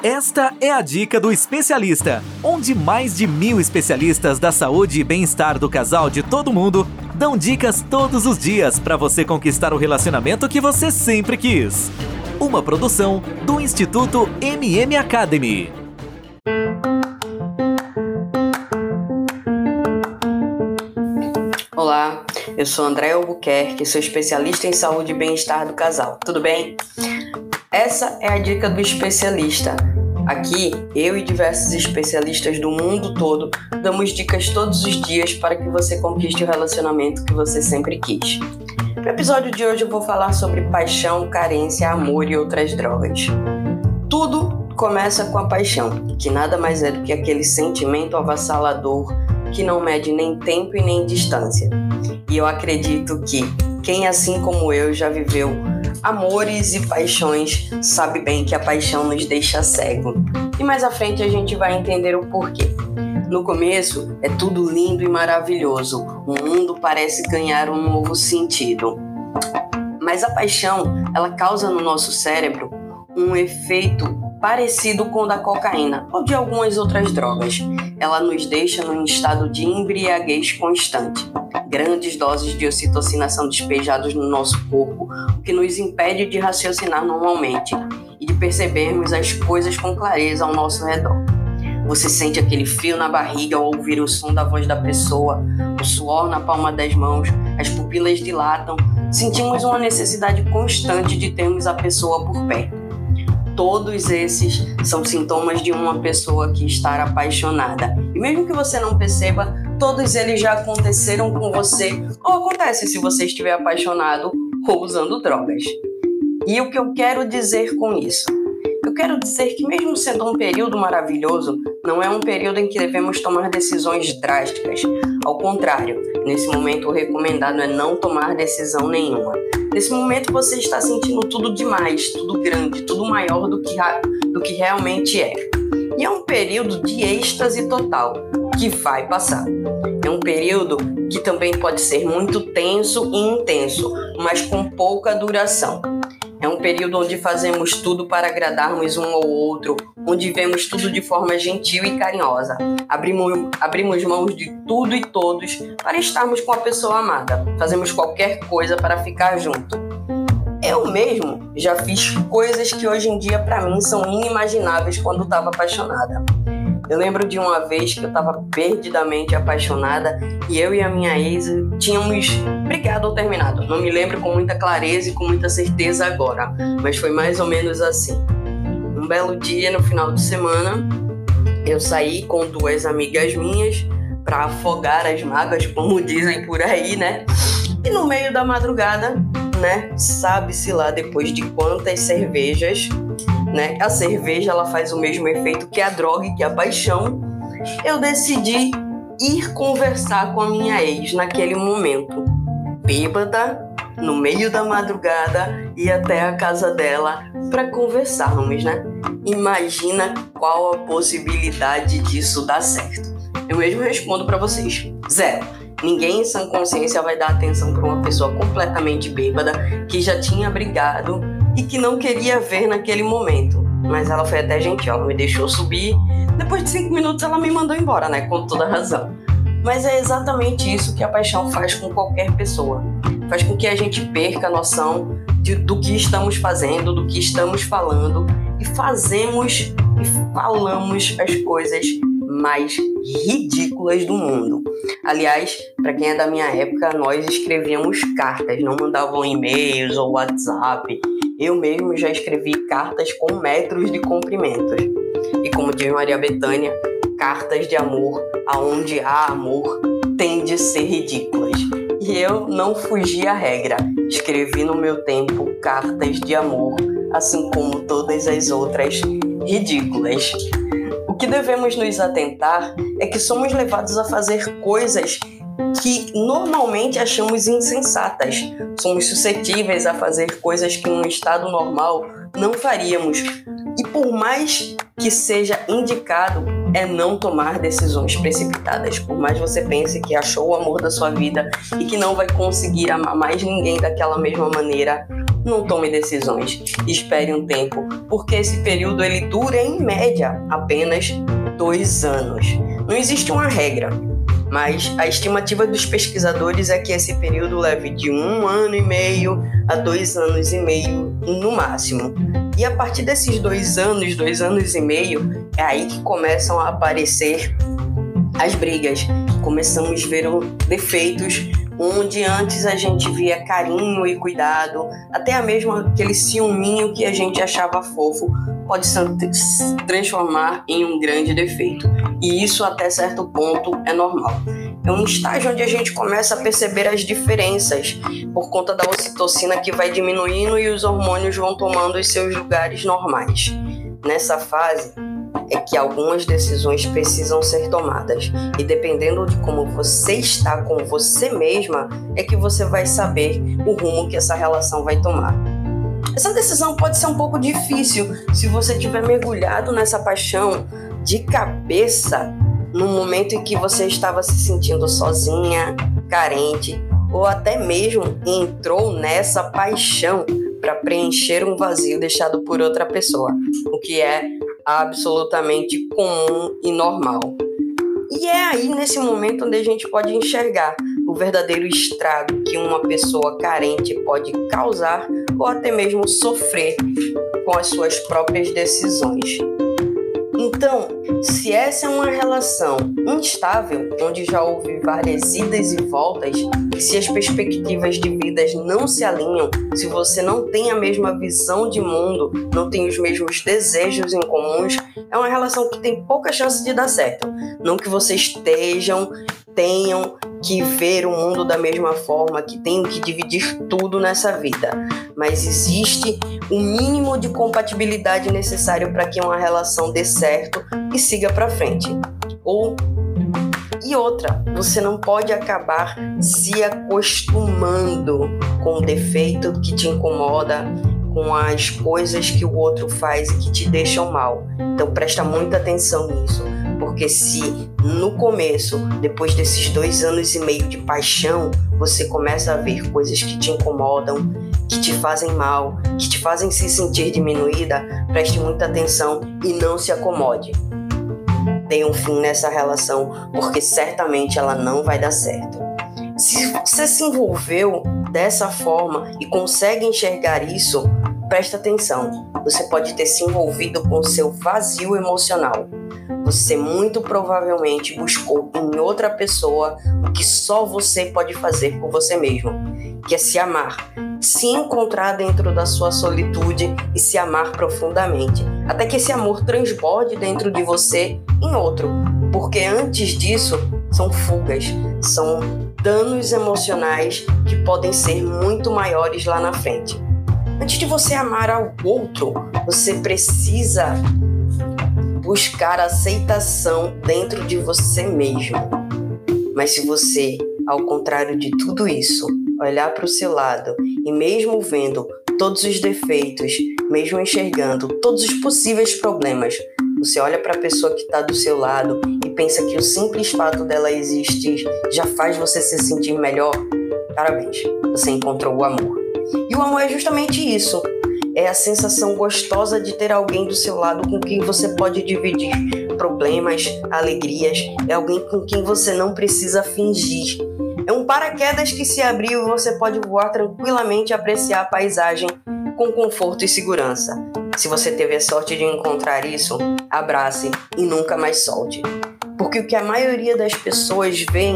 Esta é a dica do especialista, onde mais de mil especialistas da saúde e bem-estar do casal de todo mundo dão dicas todos os dias para você conquistar o relacionamento que você sempre quis. Uma produção do Instituto MM Academy. Olá, eu sou André Albuquerque, sou especialista em saúde e bem-estar do casal. Tudo bem? Essa é a dica do especialista. Aqui, eu e diversos especialistas do mundo todo damos dicas todos os dias para que você conquiste o relacionamento que você sempre quis. No episódio de hoje eu vou falar sobre paixão, carência, amor e outras drogas. Tudo começa com a paixão, que nada mais é do que aquele sentimento avassalador que não mede nem tempo e nem distância. E eu acredito que quem, assim como eu, já viveu amores e paixões, sabe bem que a paixão nos deixa cego. E mais à frente a gente vai entender o porquê. No começo é tudo lindo e maravilhoso, o mundo parece ganhar um novo sentido. Mas a paixão, ela causa no nosso cérebro um efeito parecido com o da cocaína ou de algumas outras drogas. Ela nos deixa num estado de embriaguez constante. Grandes doses de ocitocina são despejadas no nosso corpo, o que nos impede de raciocinar normalmente e de percebermos as coisas com clareza ao nosso redor. Você sente aquele frio na barriga ao ouvir o som da voz da pessoa, o suor na palma das mãos, as pupilas dilatam, sentimos uma necessidade constante de termos a pessoa por perto todos esses são sintomas de uma pessoa que está apaixonada. E mesmo que você não perceba, todos eles já aconteceram com você ou acontece se você estiver apaixonado ou usando drogas. E o que eu quero dizer com isso? Eu quero dizer que, mesmo sendo um período maravilhoso, não é um período em que devemos tomar decisões drásticas. Ao contrário, nesse momento o recomendado é não tomar decisão nenhuma. Nesse momento você está sentindo tudo demais, tudo grande, tudo maior do que, do que realmente é. E é um período de êxtase total, que vai passar. É um período que também pode ser muito tenso e intenso, mas com pouca duração. É um período onde fazemos tudo para agradarmos um ao outro, onde vemos tudo de forma gentil e carinhosa. Abrimos, abrimos mãos de tudo e todos para estarmos com a pessoa amada. Fazemos qualquer coisa para ficar junto. Eu mesmo já fiz coisas que hoje em dia para mim são inimagináveis quando estava apaixonada. Eu lembro de uma vez que eu estava perdidamente apaixonada e eu e a minha ex tínhamos brigado ou terminado. Não me lembro com muita clareza e com muita certeza agora, mas foi mais ou menos assim. Um belo dia no final de semana, eu saí com duas amigas minhas para afogar as mágoas, como dizem por aí, né? E no meio da madrugada, né? Sabe-se lá depois de quantas cervejas né? A cerveja ela faz o mesmo efeito que a droga e que a paixão. Eu decidi ir conversar com a minha ex naquele momento, bêbada, no meio da madrugada, e até a casa dela para conversarmos, né? Imagina qual a possibilidade disso dar certo. Eu mesmo respondo para vocês: zero. Ninguém em sã consciência vai dar atenção para uma pessoa completamente bêbada que já tinha brigado e que não queria ver naquele momento. Mas ela foi até gentil, ela me deixou subir. Depois de cinco minutos ela me mandou embora, né? Com toda razão. Mas é exatamente isso que a paixão faz com qualquer pessoa. Faz com que a gente perca a noção de, do que estamos fazendo, do que estamos falando e fazemos e falamos as coisas mais ridículas do mundo. Aliás, para quem é da minha época, nós escrevíamos cartas, não mandavam e-mails ou WhatsApp. Eu mesmo já escrevi cartas com metros de comprimentos. E como diz Maria Bethânia, cartas de amor, aonde há amor, tem de ser ridículas. E eu não fugi à regra. Escrevi no meu tempo cartas de amor, assim como todas as outras ridículas. Que devemos nos atentar é que somos levados a fazer coisas que normalmente achamos insensatas. Somos suscetíveis a fazer coisas que em um estado normal não faríamos. E por mais que seja indicado, é não tomar decisões precipitadas. Por mais você pense que achou o amor da sua vida e que não vai conseguir amar mais ninguém daquela mesma maneira, não tome decisões. Espere um tempo, porque esse período ele dura em média apenas dois anos. Não existe uma regra, mas a estimativa dos pesquisadores é que esse período leve de um ano e meio a dois anos e meio no máximo. E a partir desses dois anos, dois anos e meio, é aí que começam a aparecer as brigas. Começamos a ver defeitos onde antes a gente via carinho e cuidado, até mesmo aquele ciúminho que a gente achava fofo, pode se transformar em um grande defeito. E isso, até certo ponto, é normal. É um estágio onde a gente começa a perceber as diferenças por conta da ocitocina que vai diminuindo e os hormônios vão tomando os seus lugares normais. Nessa fase, é que algumas decisões precisam ser tomadas e dependendo de como você está com você mesma é que você vai saber o rumo que essa relação vai tomar. Essa decisão pode ser um pouco difícil se você tiver mergulhado nessa paixão de cabeça no momento em que você estava se sentindo sozinha, carente ou até mesmo entrou nessa paixão para preencher um vazio deixado por outra pessoa, o que é absolutamente comum e normal. E é aí nesse momento onde a gente pode enxergar o verdadeiro estrago que uma pessoa carente pode causar ou até mesmo sofrer com as suas próprias decisões. Então, se essa é uma relação instável, onde já houve várias idas e voltas, se as perspectivas de vidas não se alinham, se você não tem a mesma visão de mundo, não tem os mesmos desejos em comuns, é uma relação que tem pouca chance de dar certo. Não que vocês estejam, tenham que ver o mundo da mesma forma, que tenham que dividir tudo nessa vida, mas existe o mínimo de compatibilidade necessário para que uma relação dê certo e siga para frente. Ou e outra, você não pode acabar se acostumando com o defeito que te incomoda, com as coisas que o outro faz e que te deixam mal. Então presta muita atenção nisso, porque se no começo, depois desses dois anos e meio de paixão, você começa a ver coisas que te incomodam, que te fazem mal, que te fazem se sentir diminuída, preste muita atenção e não se acomode. Dê um fim nessa relação, porque certamente ela não vai dar certo. Se você se envolveu dessa forma e consegue enxergar isso, presta atenção. Você pode ter se envolvido com seu vazio emocional. Você muito provavelmente buscou em outra pessoa o que só você pode fazer por você mesmo, que é se amar, se encontrar dentro da sua solitude e se amar profundamente, até que esse amor transborde dentro de você em outro, porque antes disso são fugas, são danos emocionais que podem ser muito maiores lá na frente. Antes de você amar ao outro, você precisa buscar aceitação dentro de você mesmo. Mas se você, ao contrário de tudo isso, olhar para o seu lado e mesmo vendo todos os defeitos, mesmo enxergando todos os possíveis problemas, você olha para a pessoa que está do seu lado e pensa que o simples fato dela existir já faz você se sentir melhor, parabéns, você encontrou o amor. E o amor é justamente isso. É a sensação gostosa de ter alguém do seu lado com quem você pode dividir problemas, alegrias, é alguém com quem você não precisa fingir. É um paraquedas que se abriu e você pode voar tranquilamente e apreciar a paisagem com conforto e segurança. Se você teve a sorte de encontrar isso, abrace e nunca mais solte. Porque o que a maioria das pessoas vê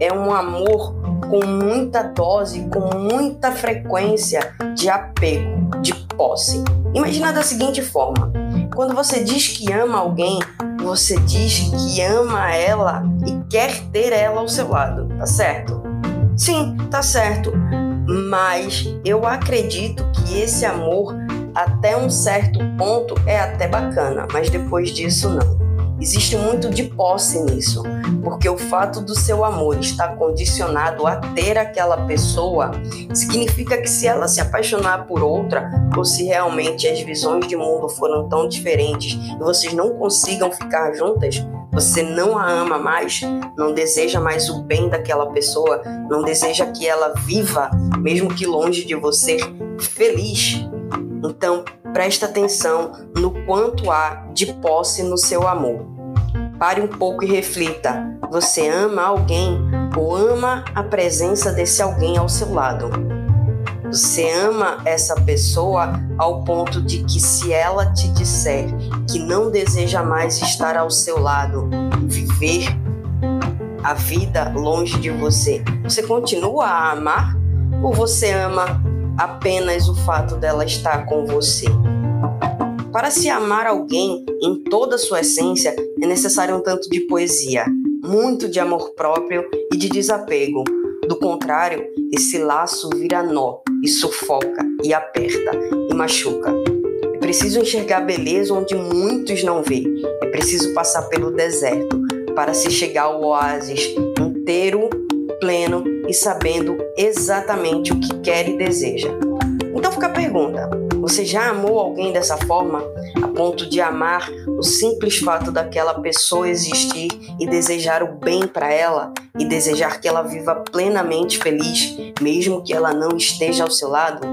é um amor com muita dose, com muita frequência de apego, de posse. Imagina da seguinte forma: quando você diz que ama alguém, você diz que ama ela e quer ter ela ao seu lado, tá certo? Sim, tá certo. Mas eu acredito que esse amor, até um certo ponto, é até bacana, mas depois disso, não. Existe muito de posse nisso, porque o fato do seu amor estar condicionado a ter aquela pessoa significa que se ela se apaixonar por outra, ou se realmente as visões de mundo foram tão diferentes e vocês não consigam ficar juntas, Você não a ama mais, não deseja mais o bem daquela pessoa, não deseja que ela viva, mesmo que longe de você, feliz. Então, presta atenção no quanto há de posse no seu amor. Pare um pouco e reflita: você ama alguém ou ama a presença desse alguém ao seu lado? Você ama essa pessoa ao ponto de que, se ela te disser que não deseja mais estar ao seu lado, viver a vida longe de você, você continua a amar? Ou você ama apenas o fato dela estar com você? Para se amar alguém em toda a sua essência, é necessário um tanto de poesia, muito de amor próprio e de desapego. Do contrário, esse laço vira nó e sufoca e aperta e machuca. É preciso enxergar beleza onde muitos não vê. É preciso passar pelo deserto para se chegar ao oásis inteiro, pleno e sabendo exatamente o que quer e deseja. Então fica a pergunta: você já amou alguém dessa forma, a ponto de amar o simples fato daquela pessoa existir e desejar o bem para ela e desejar que ela viva plenamente feliz, mesmo que ela não esteja ao seu lado?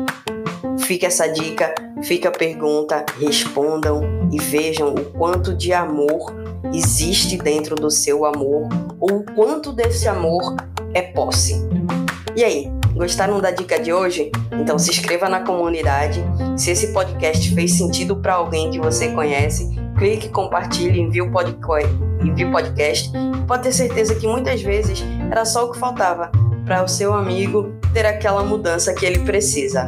Fica essa dica, fica a pergunta, respondam e vejam o quanto de amor existe dentro do seu amor ou o quanto desse amor é posse. E aí, gostaram da dica de hoje? Então se inscreva na comunidade. Se esse podcast fez sentido para alguém que você conhece, clique, compartilhe, envie o podcast. Pode ter certeza que muitas vezes era só o que faltava para o seu amigo ter aquela mudança que ele precisa.